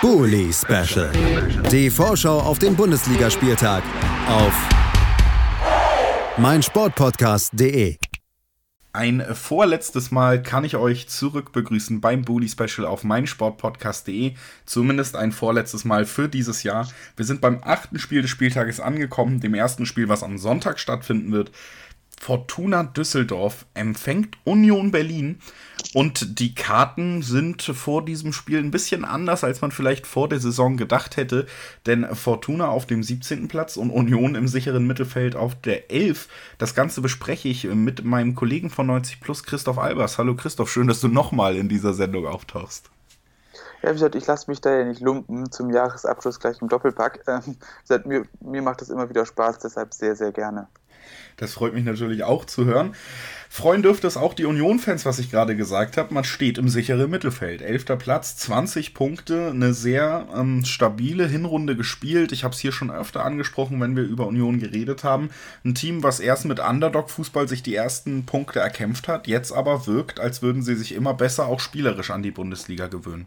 Bully Special. Die Vorschau auf den Bundesligaspieltag auf meinsportpodcast.de. Ein vorletztes Mal kann ich euch zurück begrüßen beim Bully Special auf meinsportpodcast.de. Zumindest ein vorletztes Mal für dieses Jahr. Wir sind beim achten Spiel des Spieltages angekommen, dem ersten Spiel, was am Sonntag stattfinden wird. Fortuna Düsseldorf empfängt Union Berlin und die Karten sind vor diesem Spiel ein bisschen anders, als man vielleicht vor der Saison gedacht hätte, denn Fortuna auf dem 17. Platz und Union im sicheren Mittelfeld auf der 11. Das Ganze bespreche ich mit meinem Kollegen von 90 Plus, Christoph Albers. Hallo Christoph, schön, dass du nochmal in dieser Sendung auftauchst. Ja, wie gesagt, ich lasse mich da ja nicht lumpen zum Jahresabschluss gleich im Doppelpack. Ähm, mir, mir macht das immer wieder Spaß, deshalb sehr, sehr gerne. Das freut mich natürlich auch zu hören. Freuen dürfte es auch die Union-Fans, was ich gerade gesagt habe. Man steht im sicheren Mittelfeld. Elfter Platz, 20 Punkte, eine sehr ähm, stabile Hinrunde gespielt. Ich habe es hier schon öfter angesprochen, wenn wir über Union geredet haben. Ein Team, was erst mit Underdog-Fußball sich die ersten Punkte erkämpft hat, jetzt aber wirkt, als würden sie sich immer besser auch spielerisch an die Bundesliga gewöhnen.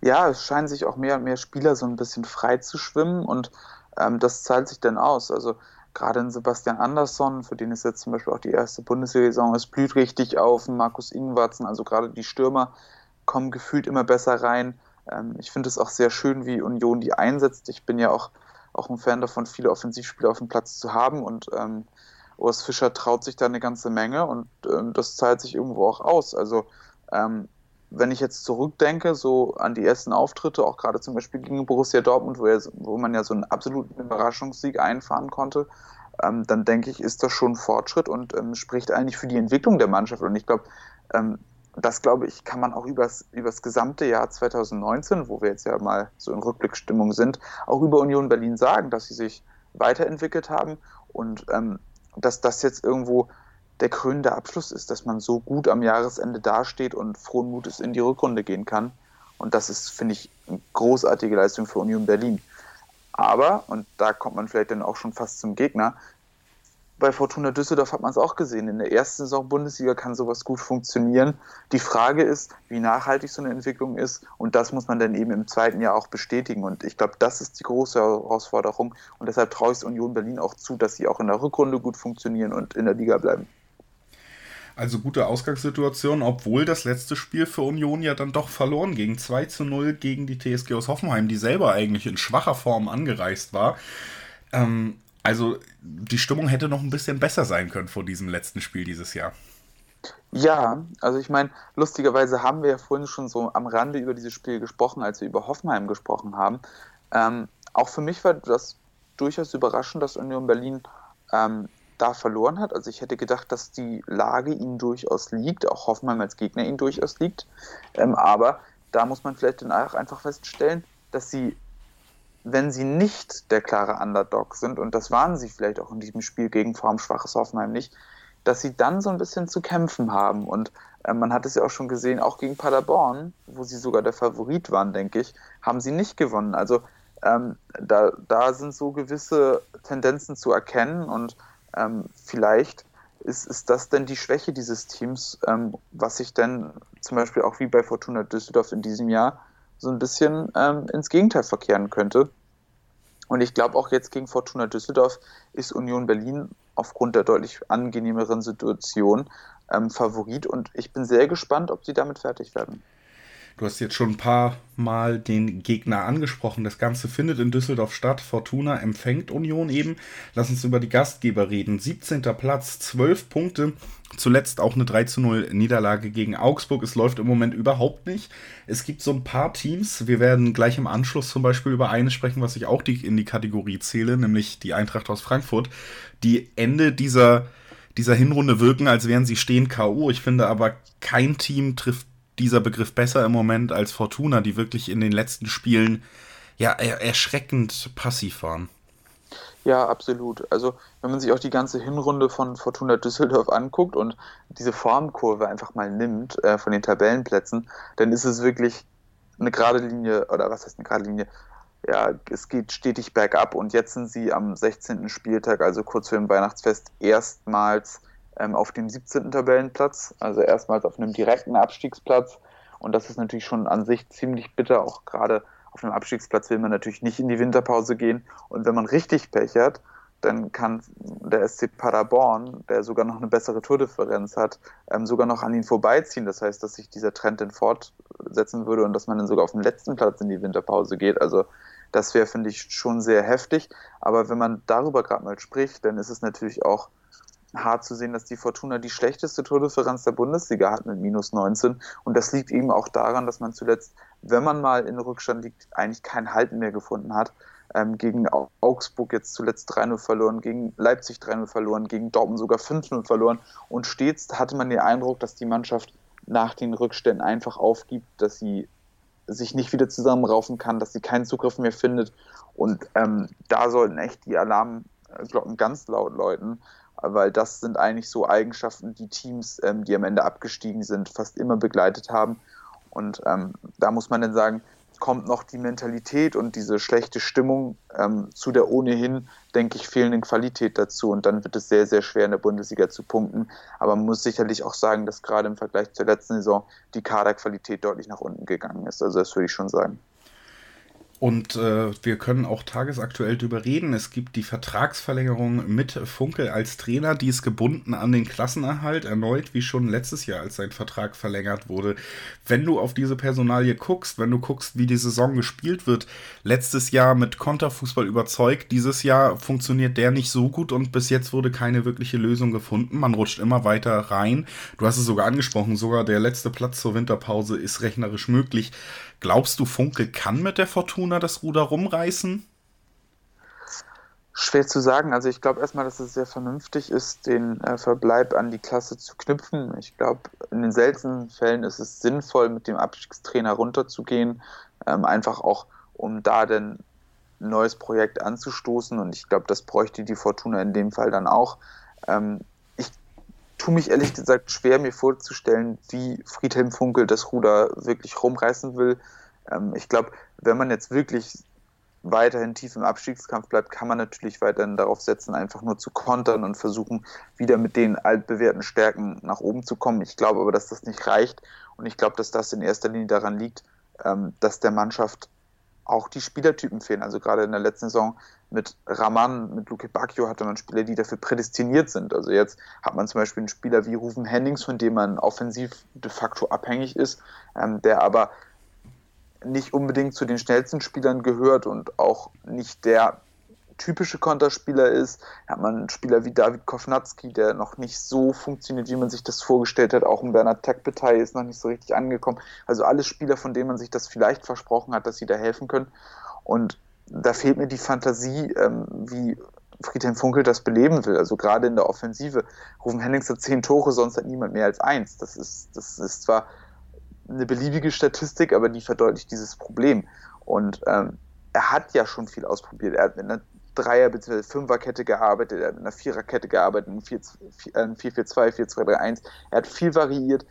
Ja, es scheinen sich auch mehr und mehr Spieler so ein bisschen frei zu schwimmen und ähm, das zahlt sich dann aus. Also gerade in Sebastian Andersson, für den ist jetzt zum Beispiel auch die erste Bundesliga-Saison, es blüht richtig auf, Markus Ingwarzen, also gerade die Stürmer kommen gefühlt immer besser rein. Ähm, ich finde es auch sehr schön, wie Union die einsetzt. Ich bin ja auch, auch ein Fan davon, viele Offensivspieler auf dem Platz zu haben und ähm, Urs Fischer traut sich da eine ganze Menge und ähm, das zahlt sich irgendwo auch aus. Also ähm, wenn ich jetzt zurückdenke, so an die ersten Auftritte, auch gerade zum Beispiel gegen Borussia Dortmund, wo, er, wo man ja so einen absoluten Überraschungssieg einfahren konnte, ähm, dann denke ich, ist das schon ein Fortschritt und ähm, spricht eigentlich für die Entwicklung der Mannschaft. Und ich glaube, ähm, das glaube ich, kann man auch übers, übers gesamte Jahr 2019, wo wir jetzt ja mal so in Rückblickstimmung sind, auch über Union Berlin sagen, dass sie sich weiterentwickelt haben und ähm, dass das jetzt irgendwo der krönende Abschluss ist, dass man so gut am Jahresende dasteht und frohen Mutes in die Rückrunde gehen kann. Und das ist, finde ich, eine großartige Leistung für Union Berlin. Aber, und da kommt man vielleicht dann auch schon fast zum Gegner, bei Fortuna Düsseldorf hat man es auch gesehen. In der ersten Saison Bundesliga kann sowas gut funktionieren. Die Frage ist, wie nachhaltig so eine Entwicklung ist. Und das muss man dann eben im zweiten Jahr auch bestätigen. Und ich glaube, das ist die große Herausforderung. Und deshalb traue ich es Union Berlin auch zu, dass sie auch in der Rückrunde gut funktionieren und in der Liga bleiben. Also gute Ausgangssituation, obwohl das letzte Spiel für Union ja dann doch verloren ging. 2 zu 0 gegen die TSG aus Hoffenheim, die selber eigentlich in schwacher Form angereist war. Ähm, also die Stimmung hätte noch ein bisschen besser sein können vor diesem letzten Spiel dieses Jahr. Ja, also ich meine, lustigerweise haben wir ja vorhin schon so am Rande über dieses Spiel gesprochen, als wir über Hoffenheim gesprochen haben. Ähm, auch für mich war das durchaus überraschend, dass Union Berlin ähm, da verloren hat. Also ich hätte gedacht, dass die Lage ihnen durchaus liegt, auch Hoffenheim als Gegner ihnen durchaus liegt. Ähm, aber da muss man vielleicht dann auch einfach feststellen, dass sie, wenn sie nicht der klare Underdog sind, und das waren sie vielleicht auch in diesem Spiel gegen formschwaches Hoffenheim nicht, dass sie dann so ein bisschen zu kämpfen haben. Und äh, man hat es ja auch schon gesehen, auch gegen Paderborn, wo sie sogar der Favorit waren, denke ich, haben sie nicht gewonnen. Also ähm, da, da sind so gewisse Tendenzen zu erkennen und ähm, vielleicht ist, ist das denn die Schwäche dieses Teams, ähm, was sich denn zum Beispiel auch wie bei Fortuna Düsseldorf in diesem Jahr so ein bisschen ähm, ins Gegenteil verkehren könnte. Und ich glaube auch jetzt gegen Fortuna Düsseldorf ist Union Berlin aufgrund der deutlich angenehmeren Situation ähm, Favorit und ich bin sehr gespannt, ob sie damit fertig werden. Du hast jetzt schon ein paar Mal den Gegner angesprochen. Das Ganze findet in Düsseldorf statt. Fortuna empfängt Union eben. Lass uns über die Gastgeber reden. 17. Platz, 12 Punkte. Zuletzt auch eine 3 zu 0 Niederlage gegen Augsburg. Es läuft im Moment überhaupt nicht. Es gibt so ein paar Teams. Wir werden gleich im Anschluss zum Beispiel über eines sprechen, was ich auch die, in die Kategorie zähle, nämlich die Eintracht aus Frankfurt, die Ende dieser dieser Hinrunde wirken, als wären sie stehen K.O. Ich finde aber, kein Team trifft dieser Begriff besser im Moment als Fortuna, die wirklich in den letzten Spielen ja erschreckend passiv waren. Ja, absolut. Also wenn man sich auch die ganze Hinrunde von Fortuna Düsseldorf anguckt und diese Formkurve einfach mal nimmt äh, von den Tabellenplätzen, dann ist es wirklich eine gerade Linie, oder was heißt eine gerade Linie? Ja, es geht stetig bergab und jetzt sind sie am 16. Spieltag, also kurz vor dem Weihnachtsfest, erstmals ähm, auf dem 17. Tabellenplatz, also erstmals auf einem direkten Abstiegsplatz. Und das ist natürlich schon an sich ziemlich bitter, auch gerade auf einem Abstiegsplatz will man natürlich nicht in die Winterpause gehen. Und wenn man richtig Pech hat, dann kann der SC Paderborn, der sogar noch eine bessere Tordifferenz hat, ähm, sogar noch an ihn vorbeiziehen. Das heißt, dass sich dieser Trend dann fortsetzen würde und dass man dann sogar auf den letzten Platz in die Winterpause geht. Also das wäre, finde ich, schon sehr heftig. Aber wenn man darüber gerade mal spricht, dann ist es natürlich auch hart zu sehen, dass die Fortuna die schlechteste Tordifferenz der Bundesliga hat mit minus 19. Und das liegt eben auch daran, dass man zuletzt, wenn man mal in Rückstand liegt, eigentlich kein Halten mehr gefunden hat. Ähm, gegen Augsburg jetzt zuletzt 3-0 verloren, gegen Leipzig 3-0 verloren, gegen Dortmund sogar 5-0 verloren. Und stets hatte man den Eindruck, dass die Mannschaft nach den Rückständen einfach aufgibt, dass sie sich nicht wieder zusammenraufen kann, dass sie keinen Zugriff mehr findet. Und ähm, da sollten echt die Alarmglocken ganz laut läuten, weil das sind eigentlich so Eigenschaften, die Teams, ähm, die am Ende abgestiegen sind, fast immer begleitet haben. Und ähm, da muss man dann sagen, kommt noch die Mentalität und diese schlechte Stimmung ähm, zu der ohnehin, denke ich, fehlenden Qualität dazu. Und dann wird es sehr, sehr schwer in der Bundesliga zu punkten. Aber man muss sicherlich auch sagen, dass gerade im Vergleich zur letzten Saison die Kaderqualität deutlich nach unten gegangen ist. Also das würde ich schon sagen. Und äh, wir können auch tagesaktuell darüber reden. Es gibt die Vertragsverlängerung mit Funkel als Trainer, die ist gebunden an den Klassenerhalt, erneut wie schon letztes Jahr, als sein Vertrag verlängert wurde. Wenn du auf diese Personalie guckst, wenn du guckst, wie die Saison gespielt wird, letztes Jahr mit Konterfußball überzeugt, dieses Jahr funktioniert der nicht so gut und bis jetzt wurde keine wirkliche Lösung gefunden. Man rutscht immer weiter rein. Du hast es sogar angesprochen, sogar der letzte Platz zur Winterpause ist rechnerisch möglich. Glaubst du, Funke kann mit der Fortuna das Ruder rumreißen? Schwer zu sagen. Also ich glaube erstmal, dass es sehr vernünftig ist, den äh, Verbleib an die Klasse zu knüpfen. Ich glaube, in den seltenen Fällen ist es sinnvoll, mit dem Abstiegstrainer runterzugehen, ähm, einfach auch, um da dann ein neues Projekt anzustoßen. Und ich glaube, das bräuchte die Fortuna in dem Fall dann auch. Ähm, tue mich ehrlich gesagt schwer, mir vorzustellen, wie Friedhelm Funkel das Ruder wirklich rumreißen will. Ähm, ich glaube, wenn man jetzt wirklich weiterhin tief im Abstiegskampf bleibt, kann man natürlich weiterhin darauf setzen, einfach nur zu kontern und versuchen, wieder mit den altbewährten Stärken nach oben zu kommen. Ich glaube aber, dass das nicht reicht und ich glaube, dass das in erster Linie daran liegt, ähm, dass der Mannschaft auch die Spielertypen fehlen. Also gerade in der letzten Saison mit Raman, mit Luke Bacchio hatte man Spieler, die dafür prädestiniert sind. Also jetzt hat man zum Beispiel einen Spieler wie Rufen Hennings, von dem man offensiv de facto abhängig ist, ähm, der aber nicht unbedingt zu den schnellsten Spielern gehört und auch nicht der typische Konterspieler ist. Hat man einen Spieler wie David Kovnatski, der noch nicht so funktioniert, wie man sich das vorgestellt hat. Auch ein Bernhard Tekbetay ist noch nicht so richtig angekommen. Also alle Spieler, von denen man sich das vielleicht versprochen hat, dass sie da helfen können. Und da fehlt mir die Fantasie, ähm, wie Friedhelm Funkel das beleben will. Also gerade in der Offensive. Rufen Hennings hat zehn Tore, sonst hat niemand mehr als eins. Das ist, das ist zwar eine beliebige Statistik, aber die verdeutlicht dieses Problem. Und ähm, er hat ja schon viel ausprobiert. Er hat mit einer Dreier- bzw. Fünferkette gearbeitet, er hat mit einer Viererkette gearbeitet, in 4-4-2, 4-2-3-1. Er hat viel variiert,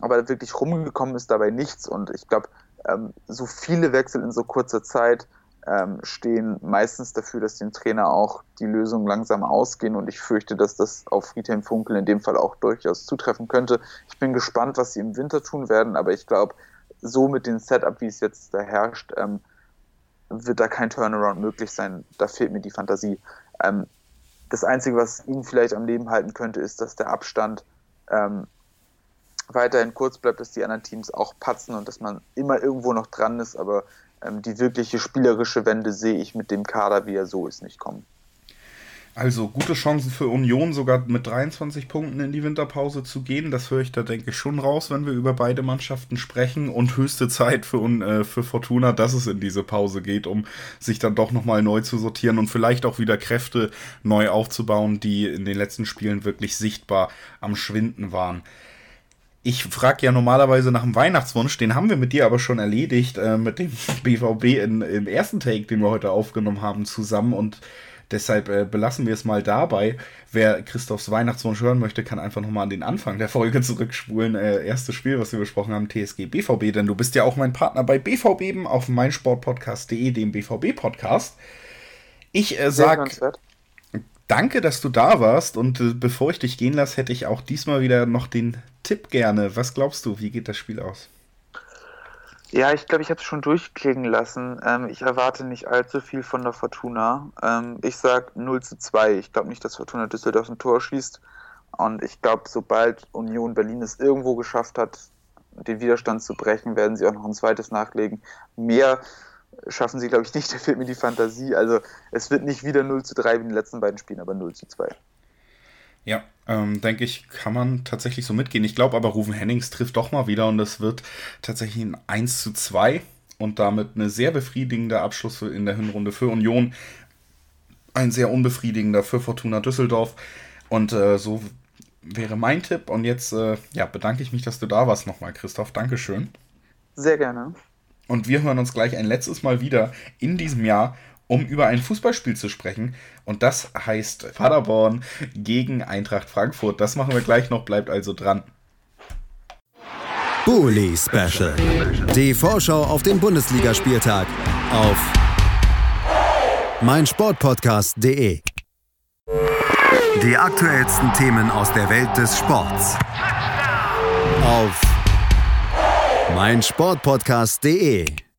aber wirklich rumgekommen ist dabei nichts. Und ich glaube, ähm, so viele Wechsel in so kurzer Zeit ähm, stehen meistens dafür, dass dem Trainer auch die Lösungen langsam ausgehen und ich fürchte, dass das auf Friedhelm Funkel in dem Fall auch durchaus zutreffen könnte. Ich bin gespannt, was sie im Winter tun werden, aber ich glaube, so mit dem Setup, wie es jetzt da herrscht, ähm, wird da kein Turnaround möglich sein. Da fehlt mir die Fantasie. Ähm, das Einzige, was ihn vielleicht am Leben halten könnte, ist, dass der Abstand ähm, weiterhin kurz bleibt, dass die anderen Teams auch patzen und dass man immer irgendwo noch dran ist, aber die wirkliche spielerische Wende sehe ich mit dem Kader, wie er so ist, nicht kommen. Also gute Chancen für Union, sogar mit 23 Punkten in die Winterpause zu gehen. Das höre ich da, denke ich, schon raus, wenn wir über beide Mannschaften sprechen. Und höchste Zeit für, äh, für Fortuna, dass es in diese Pause geht, um sich dann doch nochmal neu zu sortieren und vielleicht auch wieder Kräfte neu aufzubauen, die in den letzten Spielen wirklich sichtbar am Schwinden waren. Ich frage ja normalerweise nach dem Weihnachtswunsch, den haben wir mit dir aber schon erledigt, äh, mit dem BVB in, im ersten Take, den wir heute aufgenommen haben, zusammen und deshalb äh, belassen wir es mal dabei. Wer Christophs Weihnachtswunsch hören möchte, kann einfach nochmal an den Anfang der Folge zurückspulen. Äh, erstes Spiel, was wir besprochen haben, TSG BVB, denn du bist ja auch mein Partner bei BVB auf meinsportpodcast.de, dem BVB-Podcast. Ich äh, sag danke, dass du da warst und äh, bevor ich dich gehen lasse, hätte ich auch diesmal wieder noch den Tipp gerne. Was glaubst du, wie geht das Spiel aus? Ja, ich glaube, ich habe es schon durchklingen lassen. Ähm, ich erwarte nicht allzu viel von der Fortuna. Ähm, ich sage 0 zu 2. Ich glaube nicht, dass Fortuna Düsseldorf ein Tor schießt. Und ich glaube, sobald Union Berlin es irgendwo geschafft hat, den Widerstand zu brechen, werden sie auch noch ein zweites nachlegen. Mehr schaffen sie, glaube ich, nicht. Da fehlt mir die Fantasie. Also es wird nicht wieder 0 zu 3 wie in den letzten beiden Spielen, aber 0 zu 2. Ja, ähm, denke ich, kann man tatsächlich so mitgehen. Ich glaube aber, Rufen Hennings trifft doch mal wieder und es wird tatsächlich ein 1 zu 2 und damit eine sehr befriedigende Abschluss in der Hinrunde für Union. Ein sehr unbefriedigender für Fortuna Düsseldorf. Und äh, so wäre mein Tipp. Und jetzt äh, ja, bedanke ich mich, dass du da warst nochmal, Christoph. Dankeschön. Sehr gerne. Und wir hören uns gleich ein letztes Mal wieder in diesem Jahr um über ein Fußballspiel zu sprechen. Und das heißt Paderborn gegen Eintracht Frankfurt. Das machen wir gleich noch, bleibt also dran. Bully Special. Die Vorschau auf den Bundesligaspieltag auf meinsportpodcast.de. Die aktuellsten Themen aus der Welt des Sports. Auf meinsportpodcast.de